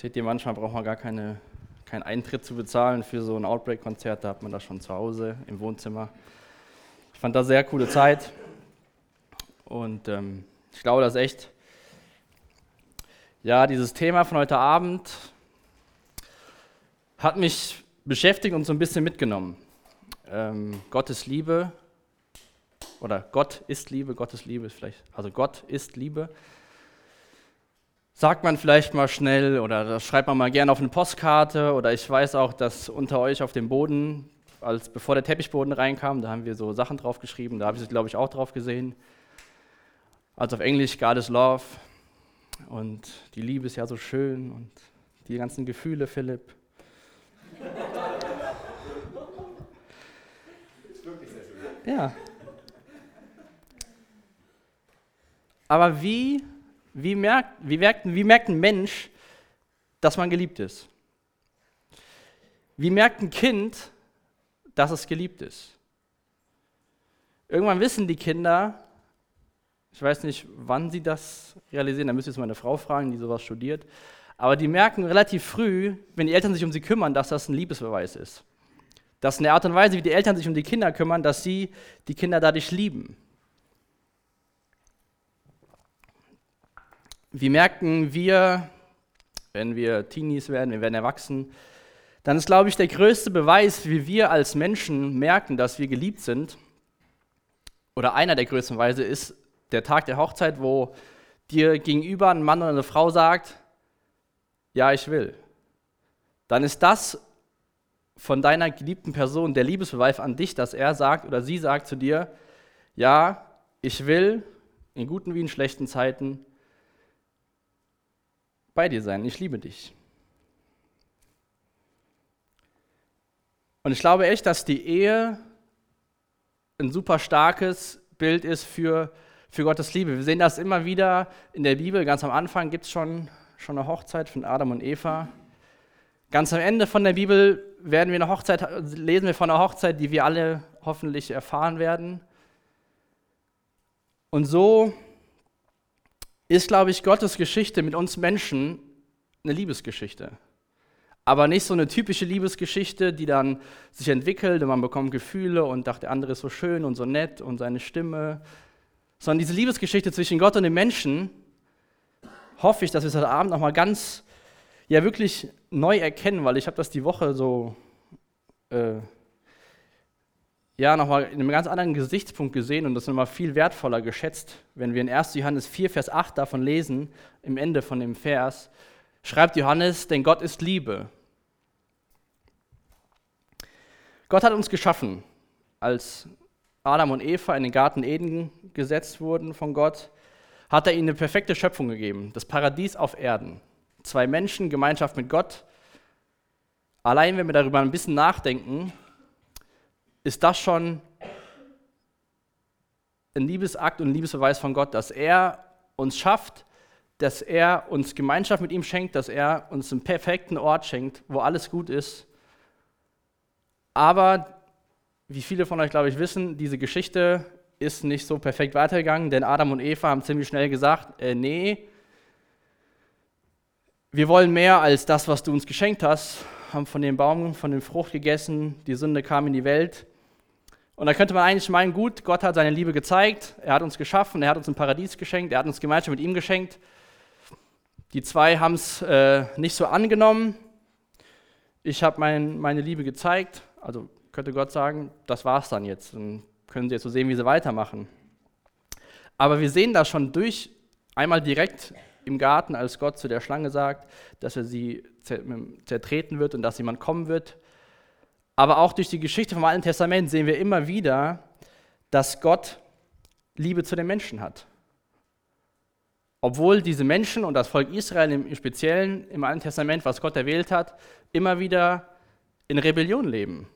Seht ihr, manchmal braucht man gar keine, keinen Eintritt zu bezahlen für so ein Outbreak-Konzert, da hat man das schon zu Hause im Wohnzimmer. Ich fand das sehr coole Zeit und ähm, ich glaube, das ist echt, ja, dieses Thema von heute Abend hat mich beschäftigt und so ein bisschen mitgenommen. Ähm, Gottes Liebe oder Gott ist Liebe, Gottes Liebe ist vielleicht, also Gott ist Liebe sagt man vielleicht mal schnell oder das schreibt man mal gerne auf eine Postkarte oder ich weiß auch, dass unter euch auf dem Boden, als bevor der Teppichboden reinkam, da haben wir so Sachen drauf geschrieben, da habe ich es glaube ich auch drauf gesehen. Also auf Englisch God is Love und die Liebe ist ja so schön und die ganzen Gefühle, Philipp. Ja. Aber wie wie merkt, wie, merkt, wie merkt ein Mensch, dass man geliebt ist? Wie merkt ein Kind, dass es geliebt ist? Irgendwann wissen die Kinder, ich weiß nicht, wann sie das realisieren, da müsste ich jetzt meine Frau fragen, die sowas studiert, aber die merken relativ früh, wenn die Eltern sich um sie kümmern, dass das ein Liebesbeweis ist. Das ist eine Art und Weise, wie die Eltern sich um die Kinder kümmern, dass sie die Kinder dadurch lieben. Wie merken wir, wenn wir Teenies werden, wir werden erwachsen, dann ist, glaube ich, der größte Beweis, wie wir als Menschen merken, dass wir geliebt sind, oder einer der größten Beweise ist der Tag der Hochzeit, wo dir gegenüber ein Mann oder eine Frau sagt, ja, ich will. Dann ist das von deiner geliebten Person der Liebesbeweis an dich, dass er sagt oder sie sagt zu dir, ja, ich will in guten wie in schlechten Zeiten bei dir sein. Ich liebe dich. Und ich glaube echt, dass die Ehe ein super starkes Bild ist für, für Gottes Liebe. Wir sehen das immer wieder in der Bibel. Ganz am Anfang gibt es schon, schon eine Hochzeit von Adam und Eva. Ganz am Ende von der Bibel werden wir eine Hochzeit, lesen wir von einer Hochzeit, die wir alle hoffentlich erfahren werden. Und so ist, glaube ich, Gottes Geschichte mit uns Menschen eine Liebesgeschichte. Aber nicht so eine typische Liebesgeschichte, die dann sich entwickelt und man bekommt Gefühle und dachte, der andere ist so schön und so nett und seine Stimme. Sondern diese Liebesgeschichte zwischen Gott und dem Menschen, hoffe ich, dass wir es heute Abend nochmal ganz, ja wirklich neu erkennen, weil ich habe das die Woche so äh, ja, nochmal in einem ganz anderen Gesichtspunkt gesehen und das nochmal viel wertvoller geschätzt, wenn wir in 1. Johannes 4, Vers 8 davon lesen, im Ende von dem Vers, schreibt Johannes, denn Gott ist Liebe. Gott hat uns geschaffen, als Adam und Eva in den Garten Eden gesetzt wurden von Gott, hat er ihnen eine perfekte Schöpfung gegeben, das Paradies auf Erden. Zwei Menschen, Gemeinschaft mit Gott. Allein wenn wir darüber ein bisschen nachdenken, ist das schon ein Liebesakt und ein Liebesbeweis von Gott, dass er uns schafft, dass er uns Gemeinschaft mit ihm schenkt, dass er uns einen perfekten Ort schenkt, wo alles gut ist. Aber, wie viele von euch, glaube ich, wissen, diese Geschichte ist nicht so perfekt weitergegangen, denn Adam und Eva haben ziemlich schnell gesagt, äh, nee, wir wollen mehr als das, was du uns geschenkt hast, haben von dem Baum, von dem Frucht gegessen, die Sünde kam in die Welt und da könnte man eigentlich meinen, gut, Gott hat seine Liebe gezeigt, er hat uns geschaffen, er hat uns ein Paradies geschenkt, er hat uns Gemeinschaft mit ihm geschenkt. Die zwei haben es äh, nicht so angenommen. Ich habe mein, meine Liebe gezeigt, also könnte Gott sagen, das war's dann jetzt. Dann können sie jetzt so sehen, wie sie weitermachen. Aber wir sehen das schon durch, einmal direkt im Garten, als Gott zu der Schlange sagt, dass er sie zertreten wird und dass jemand kommen wird, aber auch durch die Geschichte vom Alten Testament sehen wir immer wieder, dass Gott Liebe zu den Menschen hat. Obwohl diese Menschen und das Volk Israel im Speziellen im Alten Testament, was Gott erwählt hat, immer wieder in Rebellion leben.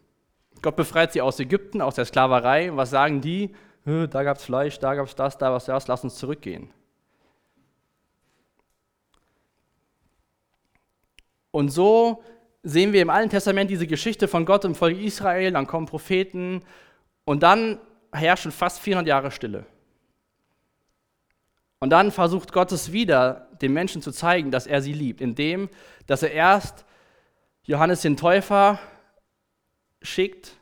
Gott befreit sie aus Ägypten, aus der Sklaverei. Was sagen die? Da gab es Fleisch, da gab es das, da was das, lass uns zurückgehen. Und so sehen wir im Alten Testament diese Geschichte von Gott im Volk Israel, dann kommen Propheten und dann herrschen fast 400 Jahre Stille. Und dann versucht Gott es wieder, den Menschen zu zeigen, dass er sie liebt, indem, dass er erst Johannes den Täufer schickt,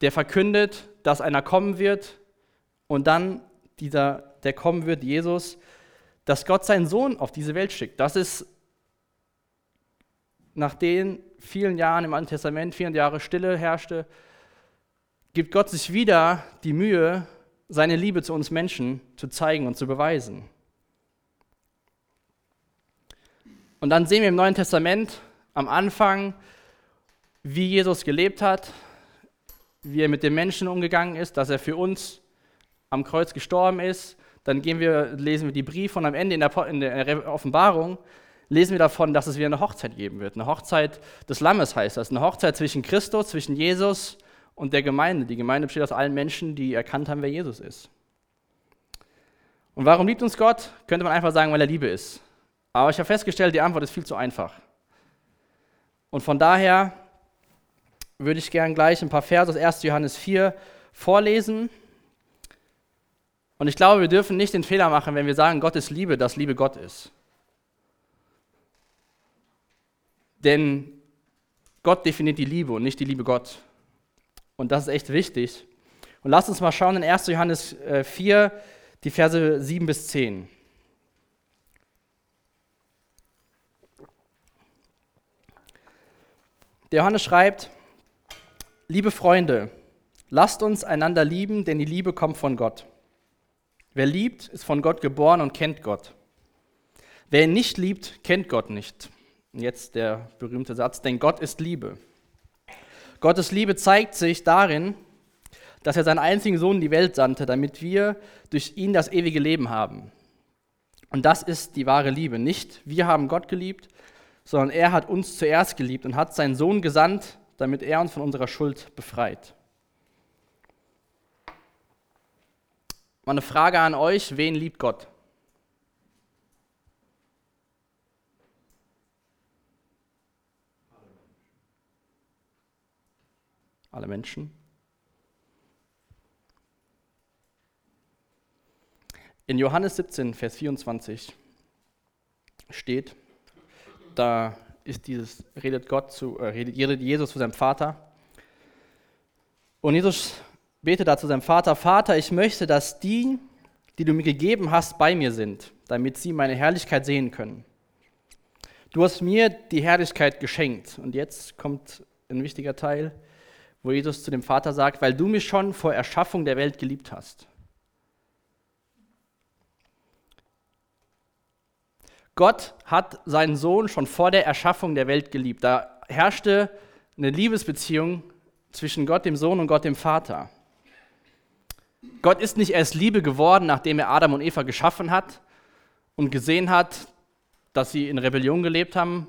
der verkündet, dass einer kommen wird und dann dieser, der kommen wird, Jesus, dass Gott seinen Sohn auf diese Welt schickt. Das ist nach den vielen Jahren im Alten Testament, vielen Jahre Stille herrschte, gibt Gott sich wieder die Mühe, seine Liebe zu uns Menschen zu zeigen und zu beweisen. Und dann sehen wir im Neuen Testament am Anfang, wie Jesus gelebt hat, wie er mit den Menschen umgegangen ist, dass er für uns am Kreuz gestorben ist. Dann wir, lesen wir die Briefe und am Ende in der, in der Offenbarung lesen wir davon, dass es wieder eine Hochzeit geben wird. Eine Hochzeit des Lammes heißt das. Eine Hochzeit zwischen Christus, zwischen Jesus und der Gemeinde. Die Gemeinde besteht aus allen Menschen, die erkannt haben, wer Jesus ist. Und warum liebt uns Gott? Könnte man einfach sagen, weil er Liebe ist. Aber ich habe festgestellt, die Antwort ist viel zu einfach. Und von daher würde ich gerne gleich ein paar Verse aus 1. Johannes 4 vorlesen. Und ich glaube, wir dürfen nicht den Fehler machen, wenn wir sagen, Gott ist Liebe, dass Liebe Gott ist. Denn Gott definiert die Liebe und nicht die Liebe Gott. Und das ist echt wichtig. Und lasst uns mal schauen in 1. Johannes 4, äh, die Verse 7 bis 10. Der Johannes schreibt, liebe Freunde, lasst uns einander lieben, denn die Liebe kommt von Gott. Wer liebt, ist von Gott geboren und kennt Gott. Wer ihn nicht liebt, kennt Gott nicht. Und jetzt der berühmte Satz, denn Gott ist Liebe. Gottes Liebe zeigt sich darin, dass er seinen einzigen Sohn in die Welt sandte, damit wir durch ihn das ewige Leben haben. Und das ist die wahre Liebe. Nicht wir haben Gott geliebt, sondern er hat uns zuerst geliebt und hat seinen Sohn gesandt, damit er uns von unserer Schuld befreit. Mal eine Frage an euch, wen liebt Gott? Alle Menschen. In Johannes 17, Vers 24 steht, da ist dieses, redet Gott zu, äh, redet Jesus zu seinem Vater. Und Jesus betet da zu seinem Vater, Vater, ich möchte, dass die, die du mir gegeben hast, bei mir sind, damit sie meine Herrlichkeit sehen können. Du hast mir die Herrlichkeit geschenkt. Und jetzt kommt ein wichtiger Teil wo Jesus zu dem Vater sagt, weil du mich schon vor Erschaffung der Welt geliebt hast. Gott hat seinen Sohn schon vor der Erschaffung der Welt geliebt. Da herrschte eine Liebesbeziehung zwischen Gott, dem Sohn und Gott, dem Vater. Gott ist nicht erst Liebe geworden, nachdem er Adam und Eva geschaffen hat und gesehen hat, dass sie in Rebellion gelebt haben.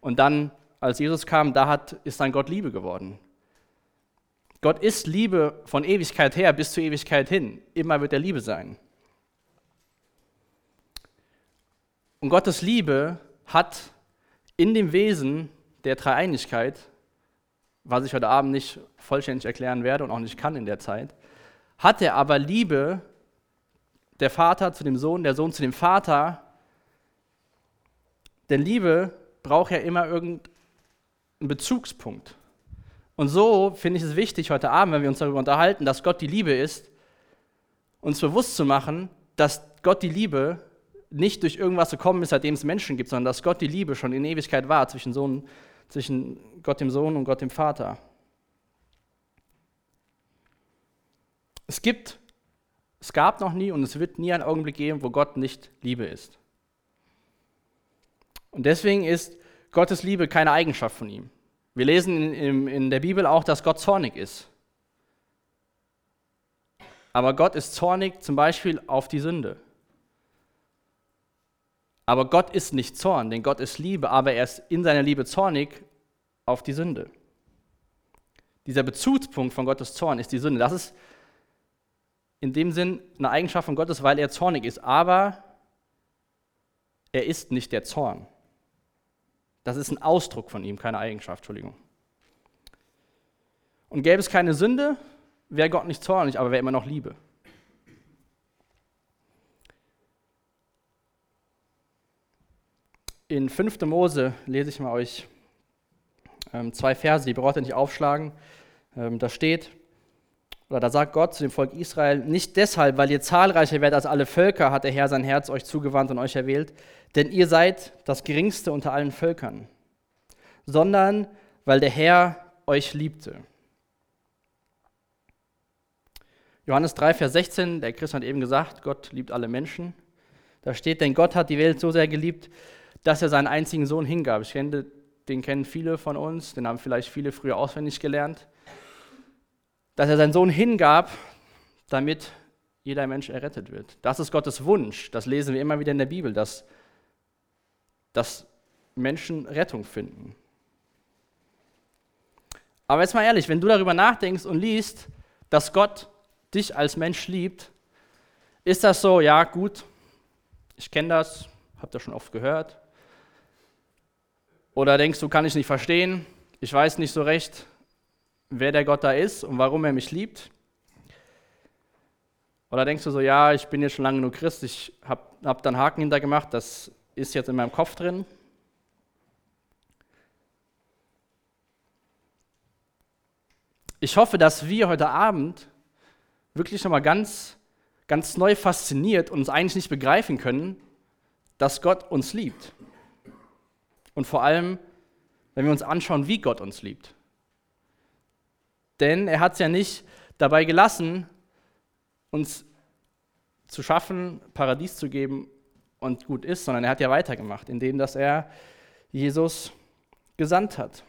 Und dann, als Jesus kam, da hat, ist dann Gott Liebe geworden. Gott ist Liebe von Ewigkeit her bis zur Ewigkeit hin. Immer wird er Liebe sein. Und Gottes Liebe hat in dem Wesen der Dreieinigkeit, was ich heute Abend nicht vollständig erklären werde und auch nicht kann in der Zeit, hat er aber Liebe der Vater zu dem Sohn, der Sohn zu dem Vater. Denn Liebe braucht ja immer irgendeinen Bezugspunkt. Und so finde ich es wichtig heute Abend, wenn wir uns darüber unterhalten, dass Gott die Liebe ist, uns bewusst zu machen, dass Gott die Liebe nicht durch irgendwas gekommen ist, seitdem es Menschen gibt, sondern dass Gott die Liebe schon in Ewigkeit war zwischen, Sohn, zwischen Gott dem Sohn und Gott dem Vater. Es gibt, es gab noch nie und es wird nie einen Augenblick geben, wo Gott nicht Liebe ist. Und deswegen ist Gottes Liebe keine Eigenschaft von ihm. Wir lesen in, in der Bibel auch, dass Gott zornig ist. Aber Gott ist zornig zum Beispiel auf die Sünde. Aber Gott ist nicht Zorn, denn Gott ist Liebe, aber er ist in seiner Liebe zornig auf die Sünde. Dieser Bezugspunkt von Gottes Zorn ist die Sünde. Das ist in dem Sinn eine Eigenschaft von Gottes, weil er zornig ist, aber er ist nicht der Zorn. Das ist ein Ausdruck von ihm, keine Eigenschaft, Entschuldigung. Und gäbe es keine Sünde, wäre Gott nicht zornig, aber wäre immer noch Liebe. In 5. Mose lese ich mal euch ähm, zwei Verse, die braucht ihr nicht aufschlagen. Ähm, da steht, oder da sagt Gott zu dem Volk Israel, nicht deshalb, weil ihr zahlreicher werdet als alle Völker, hat der Herr sein Herz euch zugewandt und euch erwählt, denn ihr seid das geringste unter allen Völkern, sondern weil der Herr euch liebte. Johannes 3, Vers 16, der Christ hat eben gesagt, Gott liebt alle Menschen. Da steht, denn Gott hat die Welt so sehr geliebt, dass er seinen einzigen Sohn hingab. Ich kenne, den kennen viele von uns, den haben vielleicht viele früher auswendig gelernt. Dass er seinen Sohn hingab, damit jeder Mensch errettet wird. Das ist Gottes Wunsch. Das lesen wir immer wieder in der Bibel, dass, dass Menschen Rettung finden. Aber jetzt mal ehrlich, wenn du darüber nachdenkst und liest, dass Gott dich als Mensch liebt, ist das so, ja gut, ich kenne das, habe das schon oft gehört. Oder denkst du, kann ich nicht verstehen, ich weiß nicht so recht, wer der Gott da ist und warum er mich liebt. Oder denkst du so, ja, ich bin jetzt schon lange nur Christ, ich habe hab dann Haken hintergemacht, das ist jetzt in meinem Kopf drin. Ich hoffe, dass wir heute Abend wirklich nochmal ganz, ganz neu fasziniert und uns eigentlich nicht begreifen können, dass Gott uns liebt. Und vor allem, wenn wir uns anschauen, wie Gott uns liebt. Denn er hat es ja nicht dabei gelassen, uns zu schaffen, Paradies zu geben und gut ist, sondern er hat ja weitergemacht, indem dass er Jesus gesandt hat.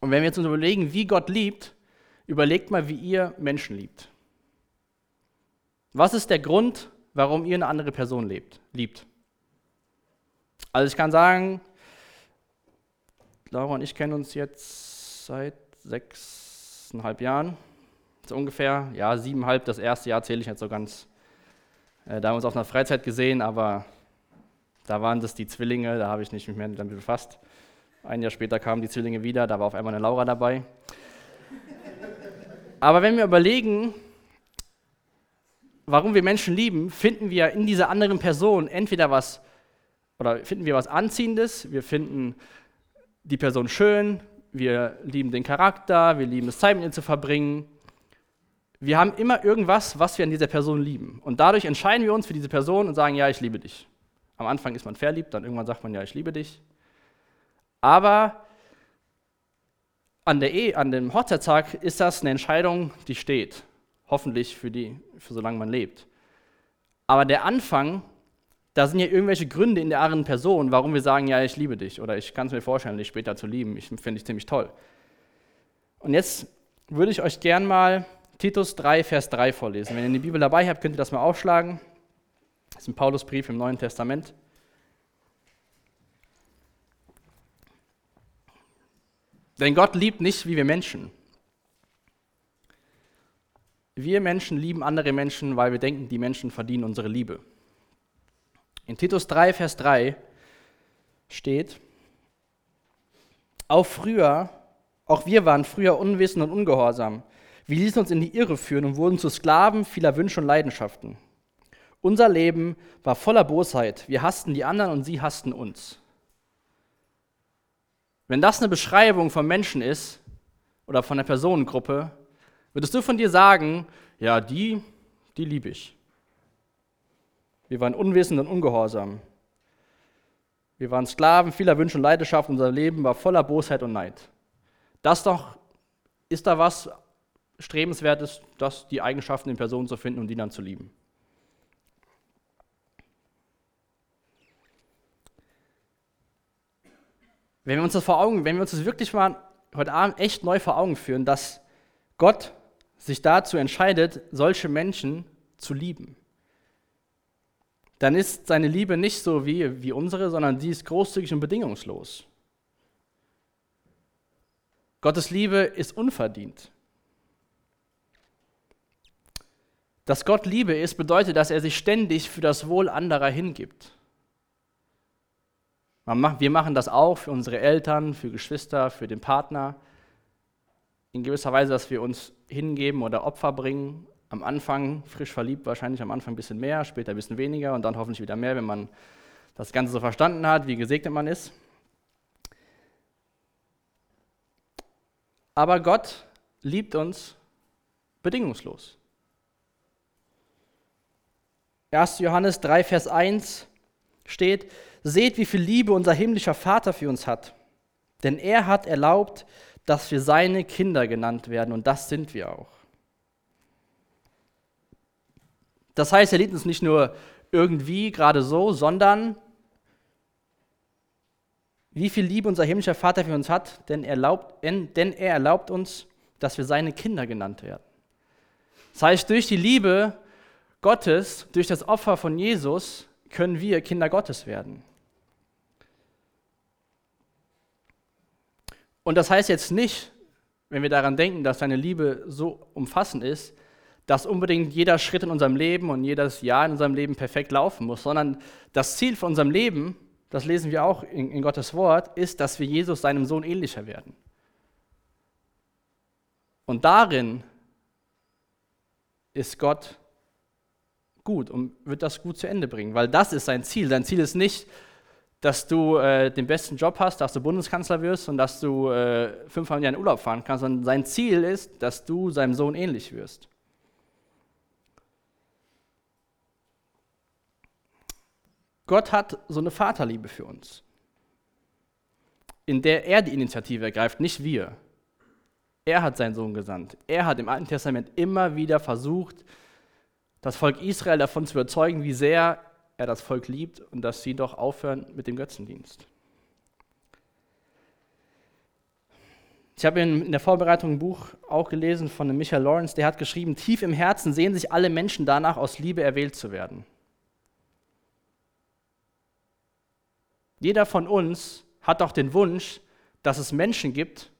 Und wenn wir jetzt uns überlegen, wie Gott liebt, überlegt mal, wie ihr Menschen liebt. Was ist der Grund, warum ihr eine andere Person lebt, liebt? Also ich kann sagen, Laura und ich kennen uns jetzt seit sechseinhalb Jahren, so ungefähr. Ja, siebeneinhalb, das erste Jahr zähle ich nicht so ganz. Äh, da haben wir uns auf einer Freizeit gesehen, aber da waren das die Zwillinge, da habe ich nicht mehr damit befasst. Ein Jahr später kamen die Zwillinge wieder, da war auf einmal eine Laura dabei. Aber wenn wir überlegen, warum wir Menschen lieben, finden wir in dieser anderen Person entweder was, oder finden wir was Anziehendes, wir finden die Person schön, wir lieben den Charakter, wir lieben es, Zeit mit ihr zu verbringen. Wir haben immer irgendwas, was wir an dieser Person lieben. Und dadurch entscheiden wir uns für diese Person und sagen, ja, ich liebe dich. Am Anfang ist man verliebt, dann irgendwann sagt man, ja, ich liebe dich. Aber an, der Ehe, an dem Hochzeitstag ist das eine Entscheidung, die steht. Hoffentlich für, die, für solange man lebt. Aber der Anfang, da sind ja irgendwelche Gründe in der anderen Person, warum wir sagen, ja, ich liebe dich oder ich kann es mir vorstellen, dich später zu lieben. Ich finde dich ziemlich toll. Und jetzt würde ich euch gern mal Titus 3, Vers 3 vorlesen. Wenn ihr die Bibel dabei habt, könnt ihr das mal aufschlagen. Das ist ein Paulusbrief im Neuen Testament. Denn Gott liebt nicht wie wir Menschen. Wir Menschen lieben andere Menschen, weil wir denken, die Menschen verdienen unsere Liebe. In Titus 3, Vers 3 steht, auch früher, auch wir waren früher unwissend und ungehorsam. Wir ließen uns in die Irre führen und wurden zu Sklaven vieler Wünsche und Leidenschaften. Unser Leben war voller Bosheit. Wir hassten die anderen und sie hassten uns. Wenn das eine Beschreibung von Menschen ist oder von einer Personengruppe, Würdest du von dir sagen, ja, die, die liebe ich. Wir waren unwissend und ungehorsam. Wir waren Sklaven vieler Wünsche und Leidenschaften. Unser Leben war voller Bosheit und Neid. Das doch, ist da was Strebenswertes, das die Eigenschaften in Personen zu finden und die dann zu lieben. Wenn wir uns das vor Augen, wenn wir uns das wirklich mal heute Abend echt neu vor Augen führen, dass Gott sich dazu entscheidet, solche Menschen zu lieben, dann ist seine Liebe nicht so wie, wie unsere, sondern die ist großzügig und bedingungslos. Gottes Liebe ist unverdient. Dass Gott Liebe ist, bedeutet, dass er sich ständig für das Wohl anderer hingibt. Wir machen das auch für unsere Eltern, für Geschwister, für den Partner in gewisser Weise, dass wir uns hingeben oder Opfer bringen. Am Anfang frisch verliebt, wahrscheinlich am Anfang ein bisschen mehr, später ein bisschen weniger und dann hoffentlich wieder mehr, wenn man das Ganze so verstanden hat, wie gesegnet man ist. Aber Gott liebt uns bedingungslos. 1. Johannes 3, Vers 1 steht, seht, wie viel Liebe unser himmlischer Vater für uns hat. Denn er hat erlaubt, dass wir seine Kinder genannt werden und das sind wir auch. Das heißt, er liebt uns nicht nur irgendwie gerade so, sondern wie viel Liebe unser himmlischer Vater für uns hat, denn er erlaubt, denn er erlaubt uns, dass wir seine Kinder genannt werden. Das heißt, durch die Liebe Gottes, durch das Opfer von Jesus, können wir Kinder Gottes werden. Und das heißt jetzt nicht, wenn wir daran denken, dass seine Liebe so umfassend ist, dass unbedingt jeder Schritt in unserem Leben und jedes Jahr in unserem Leben perfekt laufen muss, sondern das Ziel von unserem Leben, das lesen wir auch in, in Gottes Wort, ist, dass wir Jesus, seinem Sohn, ähnlicher werden. Und darin ist Gott gut und wird das gut zu Ende bringen, weil das ist sein Ziel. Sein Ziel ist nicht, dass du äh, den besten Job hast, dass du Bundeskanzler wirst und dass du äh, fünfmal im Jahr in Urlaub fahren kannst, sondern sein Ziel ist, dass du seinem Sohn ähnlich wirst. Gott hat so eine Vaterliebe für uns, in der er die Initiative ergreift, nicht wir. Er hat seinen Sohn gesandt. Er hat im Alten Testament immer wieder versucht, das Volk Israel davon zu überzeugen, wie sehr er das Volk liebt und dass sie doch aufhören mit dem Götzendienst. Ich habe in der Vorbereitung ein Buch auch gelesen von Michael Lawrence, der hat geschrieben, tief im Herzen sehen sich alle Menschen danach, aus Liebe erwählt zu werden. Jeder von uns hat doch den Wunsch, dass es Menschen gibt,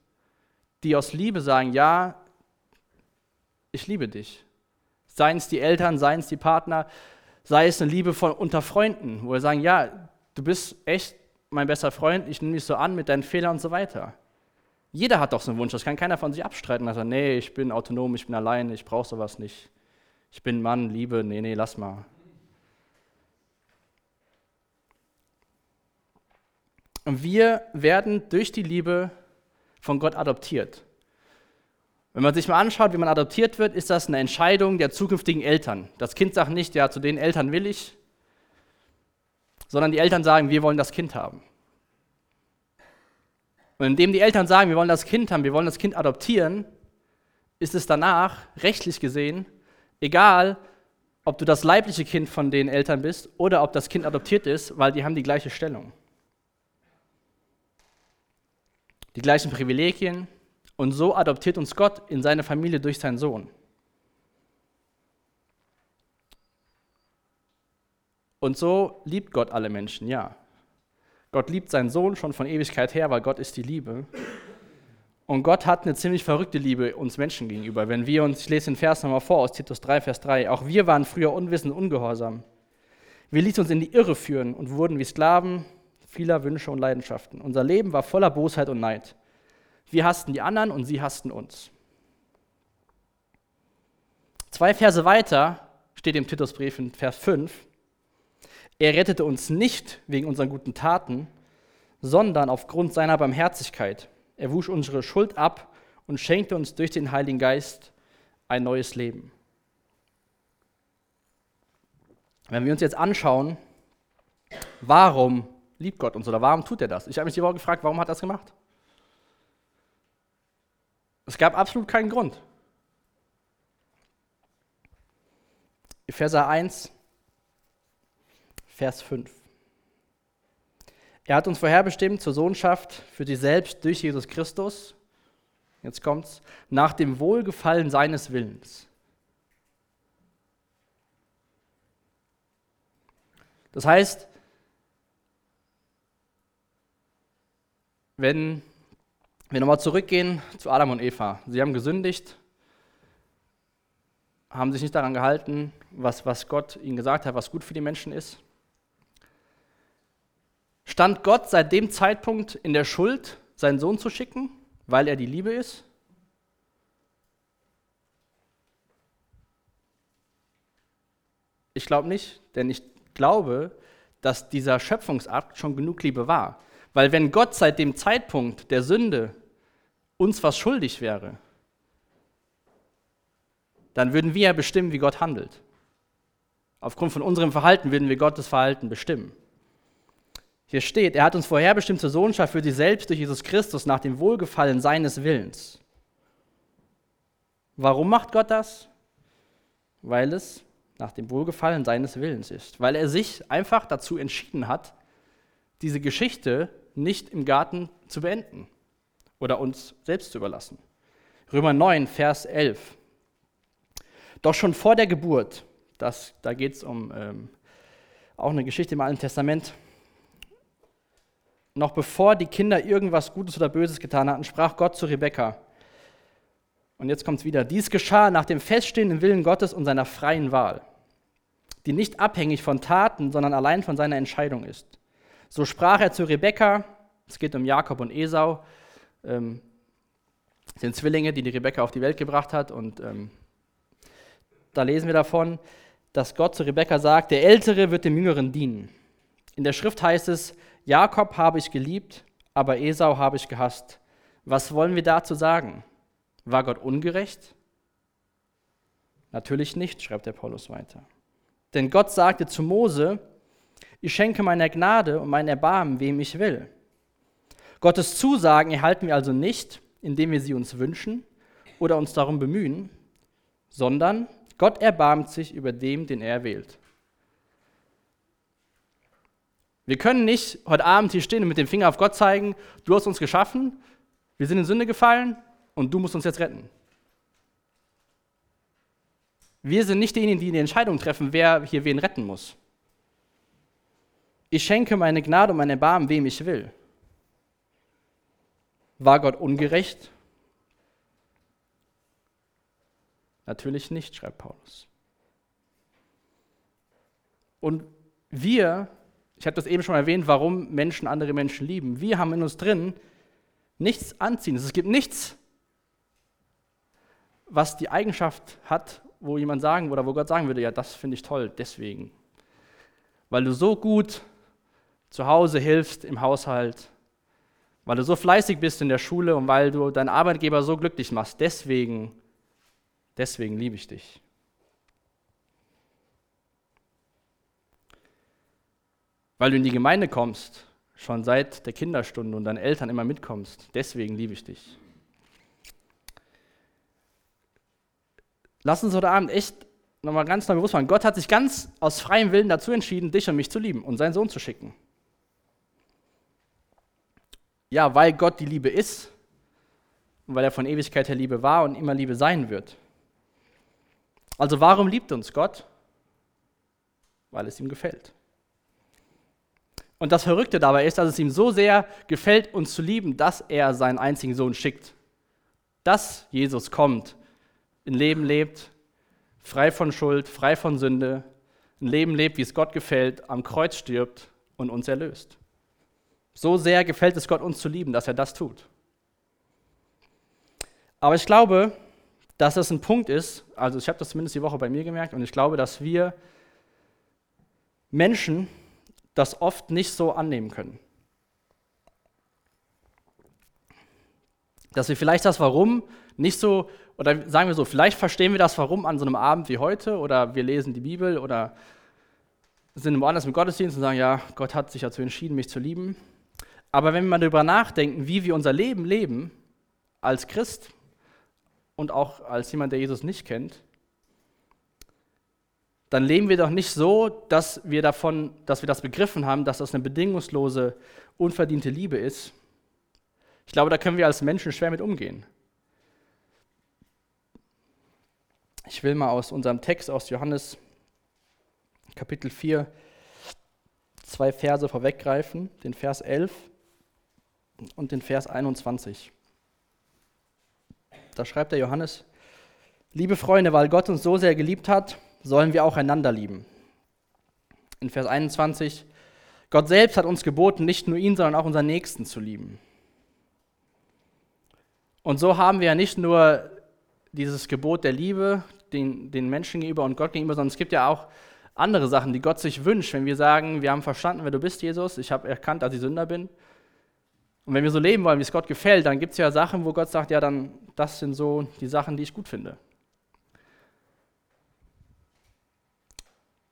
die aus Liebe sagen, ja, ich liebe dich. Seien es die Eltern, seien es die Partner, sei es eine Liebe von, unter Freunden, wo wir sagen, ja, du bist echt mein bester Freund, ich nehme dich so an mit deinen Fehlern und so weiter. Jeder hat doch so einen Wunsch, das kann keiner von sich abstreiten, dass er, nee, ich bin autonom, ich bin allein, ich brauche sowas nicht. Ich bin Mann, Liebe, nee, nee, lass mal. Und wir werden durch die Liebe von Gott adoptiert. Wenn man sich mal anschaut, wie man adoptiert wird, ist das eine Entscheidung der zukünftigen Eltern. Das Kind sagt nicht, ja, zu den Eltern will ich, sondern die Eltern sagen, wir wollen das Kind haben. Und indem die Eltern sagen, wir wollen das Kind haben, wir wollen das Kind adoptieren, ist es danach, rechtlich gesehen, egal, ob du das leibliche Kind von den Eltern bist oder ob das Kind adoptiert ist, weil die haben die gleiche Stellung. Die gleichen Privilegien, und so adoptiert uns Gott in seine Familie durch seinen Sohn. Und so liebt Gott alle Menschen, ja. Gott liebt seinen Sohn schon von Ewigkeit her, weil Gott ist die Liebe. Und Gott hat eine ziemlich verrückte Liebe uns Menschen gegenüber. Wenn wir uns, ich lese den Vers nochmal vor aus Titus 3, Vers 3, auch wir waren früher unwissend ungehorsam. Wir ließen uns in die Irre führen und wurden wie Sklaven vieler Wünsche und Leidenschaften. Unser Leben war voller Bosheit und Neid. Wir hassten die anderen und sie hassten uns. Zwei Verse weiter steht im Titusbrief in Vers 5, er rettete uns nicht wegen unseren guten Taten, sondern aufgrund seiner Barmherzigkeit. Er wusch unsere Schuld ab und schenkte uns durch den Heiligen Geist ein neues Leben. Wenn wir uns jetzt anschauen, warum liebt Gott uns oder warum tut er das? Ich habe mich die Woche gefragt, warum hat er das gemacht? Es gab absolut keinen Grund. Epheser 1, Vers 5. Er hat uns vorherbestimmt zur Sohnschaft für sich selbst durch Jesus Christus, jetzt kommt's, nach dem Wohlgefallen seines Willens. Das heißt, wenn wir nochmal zurückgehen zu Adam und Eva. Sie haben gesündigt, haben sich nicht daran gehalten, was, was Gott ihnen gesagt hat, was gut für die Menschen ist. Stand Gott seit dem Zeitpunkt in der Schuld, seinen Sohn zu schicken, weil er die Liebe ist? Ich glaube nicht, denn ich glaube, dass dieser Schöpfungsakt schon genug Liebe war. Weil wenn Gott seit dem Zeitpunkt der Sünde uns was schuldig wäre, dann würden wir ja bestimmen, wie Gott handelt. Aufgrund von unserem Verhalten würden wir Gottes Verhalten bestimmen. Hier steht, er hat uns vorherbestimmt zur Sohnschaft für sich selbst durch Jesus Christus nach dem Wohlgefallen seines Willens. Warum macht Gott das? Weil es nach dem Wohlgefallen seines Willens ist. Weil er sich einfach dazu entschieden hat, diese Geschichte nicht im Garten zu beenden oder uns selbst zu überlassen. Römer 9, Vers 11. Doch schon vor der Geburt, das, da geht es um ähm, auch eine Geschichte im Alten Testament, noch bevor die Kinder irgendwas Gutes oder Böses getan hatten, sprach Gott zu Rebekka. Und jetzt kommt es wieder. Dies geschah nach dem feststehenden Willen Gottes und seiner freien Wahl, die nicht abhängig von Taten, sondern allein von seiner Entscheidung ist. So sprach er zu Rebekka, es geht um Jakob und Esau, ähm, sind Zwillinge, die die Rebekka auf die Welt gebracht hat. Und ähm, da lesen wir davon, dass Gott zu Rebekka sagt, der Ältere wird dem Jüngeren dienen. In der Schrift heißt es, Jakob habe ich geliebt, aber Esau habe ich gehasst. Was wollen wir dazu sagen? War Gott ungerecht? Natürlich nicht, schreibt der Paulus weiter. Denn Gott sagte zu Mose, ich schenke meine Gnade und mein Erbarmen, wem ich will. Gottes Zusagen erhalten wir also nicht, indem wir sie uns wünschen oder uns darum bemühen, sondern Gott erbarmt sich über dem, den er wählt. Wir können nicht heute Abend hier stehen und mit dem Finger auf Gott zeigen, du hast uns geschaffen, wir sind in Sünde gefallen und du musst uns jetzt retten. Wir sind nicht diejenigen, die die Entscheidung treffen, wer hier wen retten muss. Ich schenke meine Gnade und mein Erbarmen, wem ich will. War Gott ungerecht? Natürlich nicht, schreibt Paulus. Und wir ich habe das eben schon erwähnt, warum Menschen andere Menschen lieben. Wir haben in uns drin nichts Anziehendes. Es gibt nichts, was die Eigenschaft hat, wo jemand sagen oder wo Gott sagen würde, ja, das finde ich toll, deswegen. Weil du so gut zu Hause hilfst im Haushalt, weil du so fleißig bist in der Schule und weil du deinen Arbeitgeber so glücklich machst, deswegen, deswegen liebe ich dich. weil du in die Gemeinde kommst, schon seit der Kinderstunde und deinen Eltern immer mitkommst. Deswegen liebe ich dich. Lass uns heute Abend echt nochmal ganz neu bewusst machen. Gott hat sich ganz aus freiem Willen dazu entschieden, dich und mich zu lieben und seinen Sohn zu schicken. Ja, weil Gott die Liebe ist und weil er von Ewigkeit her Liebe war und immer Liebe sein wird. Also warum liebt uns Gott? Weil es ihm gefällt. Und das Verrückte dabei ist, dass es ihm so sehr gefällt, uns zu lieben, dass er seinen einzigen Sohn schickt. Dass Jesus kommt, ein Leben lebt, frei von Schuld, frei von Sünde, ein Leben lebt, wie es Gott gefällt, am Kreuz stirbt und uns erlöst. So sehr gefällt es Gott, uns zu lieben, dass er das tut. Aber ich glaube, dass das ein Punkt ist, also ich habe das zumindest die Woche bei mir gemerkt, und ich glaube, dass wir Menschen das oft nicht so annehmen können. Dass wir vielleicht das Warum nicht so, oder sagen wir so, vielleicht verstehen wir das Warum an so einem Abend wie heute, oder wir lesen die Bibel, oder sind woanders im Gottesdienst und sagen, ja, Gott hat sich dazu entschieden, mich zu lieben. Aber wenn wir mal darüber nachdenken, wie wir unser Leben leben, als Christ und auch als jemand, der Jesus nicht kennt, dann leben wir doch nicht so, dass wir davon, dass wir das begriffen haben, dass das eine bedingungslose, unverdiente Liebe ist. Ich glaube, da können wir als Menschen schwer mit umgehen. Ich will mal aus unserem Text aus Johannes Kapitel 4 zwei Verse vorweggreifen, den Vers 11 und den Vers 21. Da schreibt der Johannes, liebe Freunde, weil Gott uns so sehr geliebt hat, sollen wir auch einander lieben. In Vers 21, Gott selbst hat uns geboten, nicht nur ihn, sondern auch unseren Nächsten zu lieben. Und so haben wir ja nicht nur dieses Gebot der Liebe den, den Menschen gegenüber und Gott gegenüber, sondern es gibt ja auch andere Sachen, die Gott sich wünscht, wenn wir sagen, wir haben verstanden, wer du bist, Jesus, ich habe erkannt, dass ich Sünder bin. Und wenn wir so leben wollen, wie es Gott gefällt, dann gibt es ja Sachen, wo Gott sagt, ja, dann, das sind so die Sachen, die ich gut finde.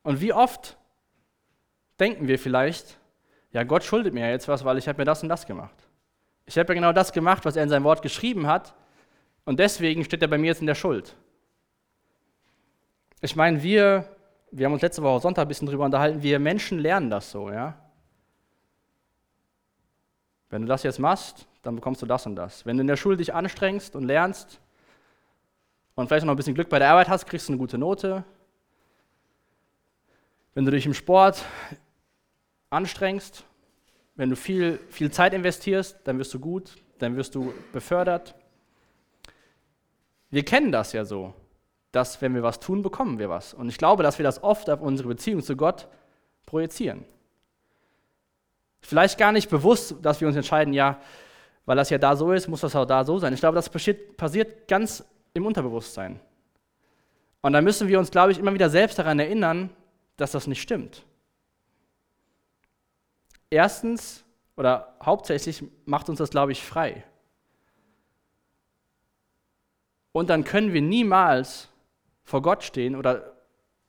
Und wie oft denken wir vielleicht, ja, Gott schuldet mir jetzt was, weil ich habe mir das und das gemacht. Ich habe ja genau das gemacht, was er in seinem Wort geschrieben hat, und deswegen steht er bei mir jetzt in der Schuld. Ich meine, wir, wir haben uns letzte Woche Sonntag ein bisschen drüber unterhalten, wir Menschen lernen das so, ja. Wenn du das jetzt machst, dann bekommst du das und das. Wenn du in der Schule dich anstrengst und lernst und vielleicht noch ein bisschen Glück bei der Arbeit hast, kriegst du eine gute Note. Wenn du dich im Sport anstrengst, wenn du viel, viel Zeit investierst, dann wirst du gut, dann wirst du befördert. Wir kennen das ja so, dass wenn wir was tun, bekommen wir was. Und ich glaube, dass wir das oft auf unsere Beziehung zu Gott projizieren. Vielleicht gar nicht bewusst, dass wir uns entscheiden, ja, weil das ja da so ist, muss das auch da so sein. Ich glaube, das passiert, ganz im Unterbewusstsein. Und da müssen wir uns, glaube ich, immer wieder selbst daran erinnern, dass das nicht stimmt. Erstens oder hauptsächlich macht uns das, glaube ich, frei. Und dann können wir niemals vor Gott stehen oder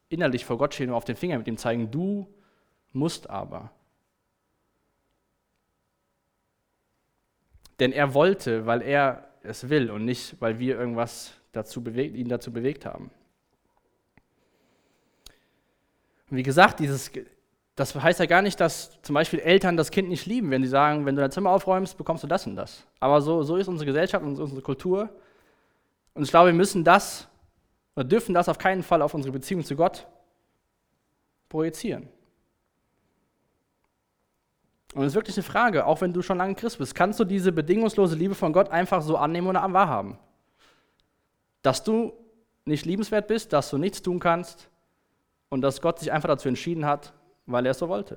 innerlich vor Gott stehen und auf den Finger mit ihm zeigen, du musst aber. Denn er wollte, weil er es will und nicht, weil wir irgendwas dazu bewegt, ihn dazu bewegt haben. Und wie gesagt, dieses, das heißt ja gar nicht, dass zum Beispiel Eltern das Kind nicht lieben, wenn sie sagen, wenn du dein Zimmer aufräumst, bekommst du das und das. Aber so, so ist unsere Gesellschaft und unsere Kultur. Und ich glaube, wir müssen das oder dürfen das auf keinen Fall auf unsere Beziehung zu Gott projizieren. Und es ist wirklich eine Frage, auch wenn du schon lange Christ bist, kannst du diese bedingungslose Liebe von Gott einfach so annehmen oder wahrhaben? Dass du nicht liebenswert bist, dass du nichts tun kannst und dass Gott sich einfach dazu entschieden hat, weil er es so wollte.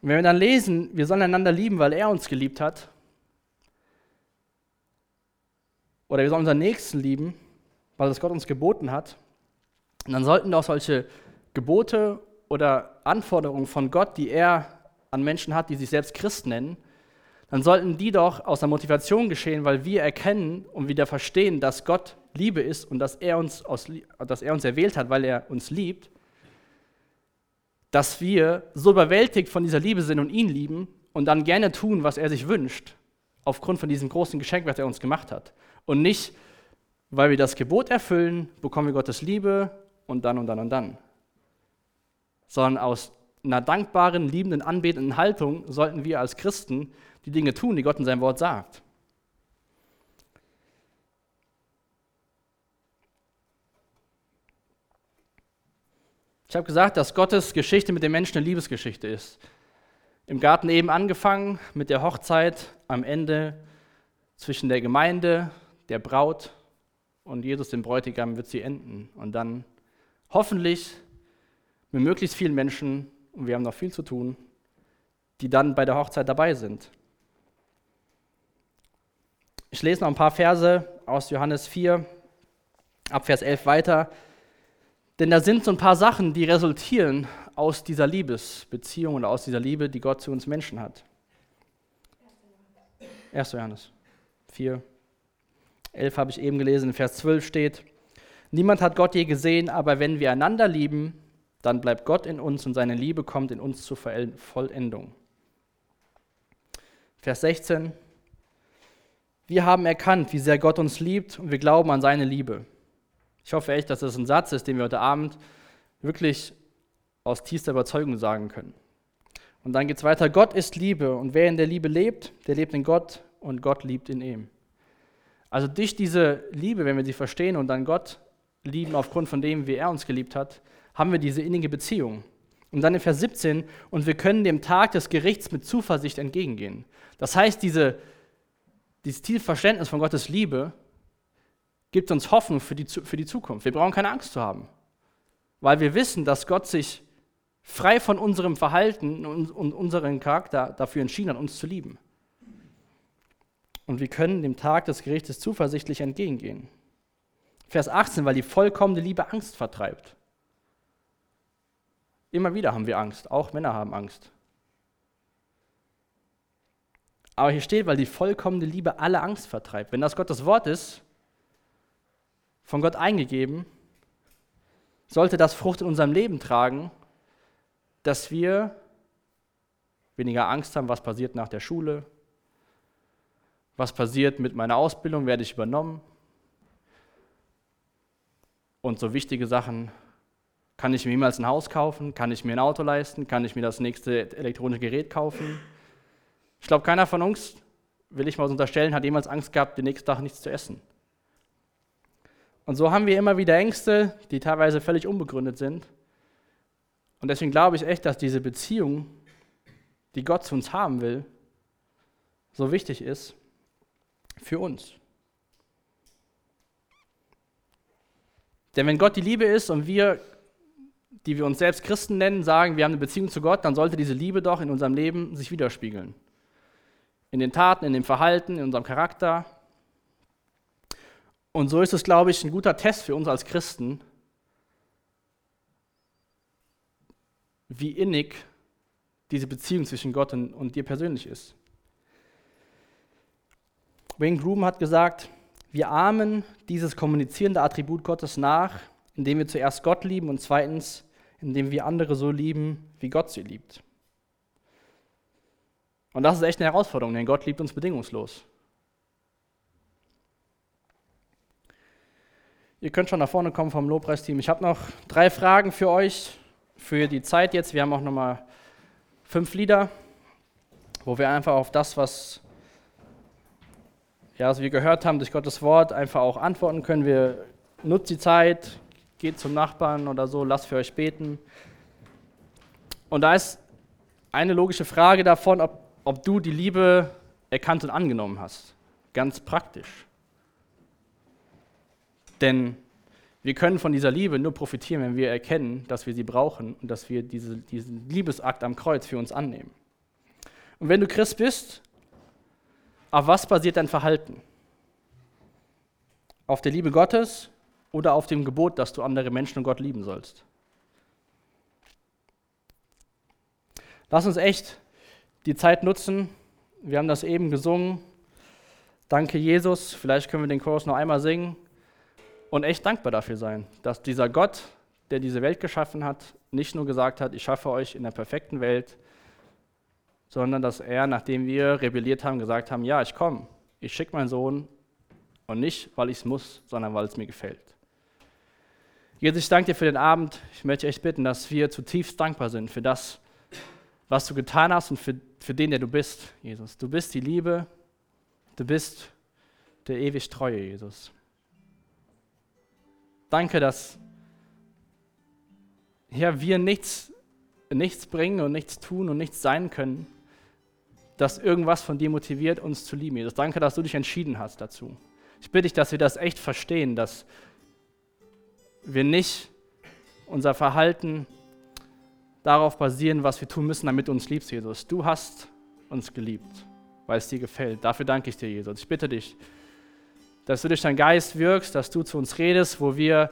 Und wenn wir dann lesen, wir sollen einander lieben, weil er uns geliebt hat, oder wir sollen unseren Nächsten lieben, weil das Gott uns geboten hat, dann sollten doch solche Gebote oder Anforderungen von Gott, die er an Menschen hat, die sich selbst Christ nennen, dann sollten die doch aus der Motivation geschehen, weil wir erkennen und wieder verstehen, dass Gott Liebe ist und dass er uns, aus, dass er uns erwählt hat, weil er uns liebt, dass wir so überwältigt von dieser Liebe sind und ihn lieben und dann gerne tun, was er sich wünscht, aufgrund von diesem großen Geschenk, was er uns gemacht hat. Und nicht, weil wir das Gebot erfüllen, bekommen wir Gottes Liebe und dann und dann und dann. Sondern aus einer dankbaren, liebenden, anbetenden Haltung sollten wir als Christen die Dinge tun, die Gott in seinem Wort sagt. Ich habe gesagt, dass Gottes Geschichte mit den Menschen eine Liebesgeschichte ist. Im Garten eben angefangen mit der Hochzeit, am Ende zwischen der Gemeinde, der Braut und Jesus, dem Bräutigam, wird sie enden. Und dann hoffentlich mit möglichst vielen Menschen, und wir haben noch viel zu tun, die dann bei der Hochzeit dabei sind. Ich lese noch ein paar Verse aus Johannes 4, ab Vers 11 weiter. Denn da sind so ein paar Sachen, die resultieren aus dieser Liebesbeziehung oder aus dieser Liebe, die Gott zu uns Menschen hat. 1. Johannes 4, 11 habe ich eben gelesen, in Vers 12 steht, Niemand hat Gott je gesehen, aber wenn wir einander lieben, dann bleibt Gott in uns und seine Liebe kommt in uns zur Vollendung. Vers 16, wir haben erkannt, wie sehr Gott uns liebt und wir glauben an seine Liebe. Ich hoffe echt, dass das ein Satz ist, den wir heute Abend wirklich aus tiefster Überzeugung sagen können. Und dann geht es weiter, Gott ist Liebe und wer in der Liebe lebt, der lebt in Gott und Gott liebt in ihm. Also durch diese Liebe, wenn wir sie verstehen und dann Gott lieben aufgrund von dem, wie er uns geliebt hat, haben wir diese innige Beziehung. Und dann in Vers 17, und wir können dem Tag des Gerichts mit Zuversicht entgegengehen. Das heißt, diese, dieses tiefe Verständnis von Gottes Liebe gibt uns Hoffnung für die, für die Zukunft. Wir brauchen keine Angst zu haben, weil wir wissen, dass Gott sich frei von unserem Verhalten und, unserem Charakter dafür entschieden hat, uns zu lieben. Und wir können dem Tag des Gerichtes zuversichtlich entgegengehen. Vers 18, weil die vollkommene Liebe Angst vertreibt. Immer wieder haben wir Angst, auch Männer haben Angst. Aber hier steht, weil die vollkommene Liebe alle Angst vertreibt. Wenn das Gottes Wort ist, von Gott eingegeben, sollte das Frucht in unserem Leben tragen, dass wir weniger Angst haben, was passiert nach der Schule, was passiert mit meiner Ausbildung, werde ich übernommen. Und so wichtige Sachen, kann ich mir jemals ein Haus kaufen, kann ich mir ein Auto leisten, kann ich mir das nächste elektronische Gerät kaufen. Ich glaube, keiner von uns, will ich mal unterstellen, hat jemals Angst gehabt, den nächsten Tag nichts zu essen. Und so haben wir immer wieder Ängste, die teilweise völlig unbegründet sind. Und deswegen glaube ich echt, dass diese Beziehung, die Gott zu uns haben will, so wichtig ist für uns. Denn wenn Gott die Liebe ist und wir, die wir uns selbst Christen nennen, sagen, wir haben eine Beziehung zu Gott, dann sollte diese Liebe doch in unserem Leben sich widerspiegeln. In den Taten, in dem Verhalten, in unserem Charakter. Und so ist es, glaube ich, ein guter Test für uns als Christen, wie innig diese Beziehung zwischen Gott und, und dir persönlich ist. Wayne Groom hat gesagt, wir ahmen dieses kommunizierende Attribut Gottes nach, indem wir zuerst Gott lieben und zweitens, indem wir andere so lieben, wie Gott sie liebt. Und das ist echt eine Herausforderung, denn Gott liebt uns bedingungslos. Ihr könnt schon nach vorne kommen vom Lobpreisteam. Ich habe noch drei Fragen für euch für die Zeit jetzt. Wir haben auch nochmal fünf Lieder, wo wir einfach auf das, was ja, was wir gehört haben durch Gottes Wort, einfach auch antworten können. Wir nutzt die Zeit, geht zum Nachbarn oder so, lasst für euch beten. Und da ist eine logische Frage davon, ob, ob du die Liebe erkannt und angenommen hast. Ganz praktisch. Denn wir können von dieser Liebe nur profitieren, wenn wir erkennen, dass wir sie brauchen und dass wir diese, diesen Liebesakt am Kreuz für uns annehmen. Und wenn du Christ bist, auf was basiert dein Verhalten? Auf der Liebe Gottes oder auf dem Gebot, dass du andere Menschen und Gott lieben sollst? Lass uns echt die Zeit nutzen. Wir haben das eben gesungen. Danke, Jesus. Vielleicht können wir den Chorus noch einmal singen und echt dankbar dafür sein, dass dieser Gott, der diese Welt geschaffen hat, nicht nur gesagt hat, ich schaffe euch in der perfekten Welt, sondern dass er, nachdem wir rebelliert haben, gesagt haben, ja, ich komme, ich schicke meinen Sohn und nicht, weil ich es muss, sondern weil es mir gefällt. Jesus, ich danke dir für den Abend. Ich möchte echt bitten, dass wir zutiefst dankbar sind für das, was du getan hast und für, für den, der du bist, Jesus. Du bist die Liebe, du bist der ewig Treue, Jesus. Danke, dass ja, wir nichts, nichts bringen und nichts tun und nichts sein können, dass irgendwas von dir motiviert, uns zu lieben. Jesus, danke, dass du dich entschieden hast dazu. Ich bitte dich, dass wir das echt verstehen, dass wir nicht unser Verhalten darauf basieren, was wir tun müssen, damit du uns liebst, Jesus. Du hast uns geliebt, weil es dir gefällt. Dafür danke ich dir, Jesus. Ich bitte dich, dass du durch deinen Geist wirkst, dass du zu uns redest, wo wir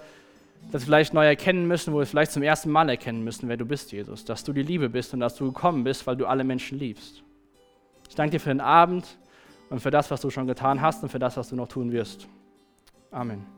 das vielleicht neu erkennen müssen, wo wir vielleicht zum ersten Mal erkennen müssen, wer du bist, Jesus. Dass du die Liebe bist und dass du gekommen bist, weil du alle Menschen liebst. Ich danke dir für den Abend und für das, was du schon getan hast und für das, was du noch tun wirst. Amen.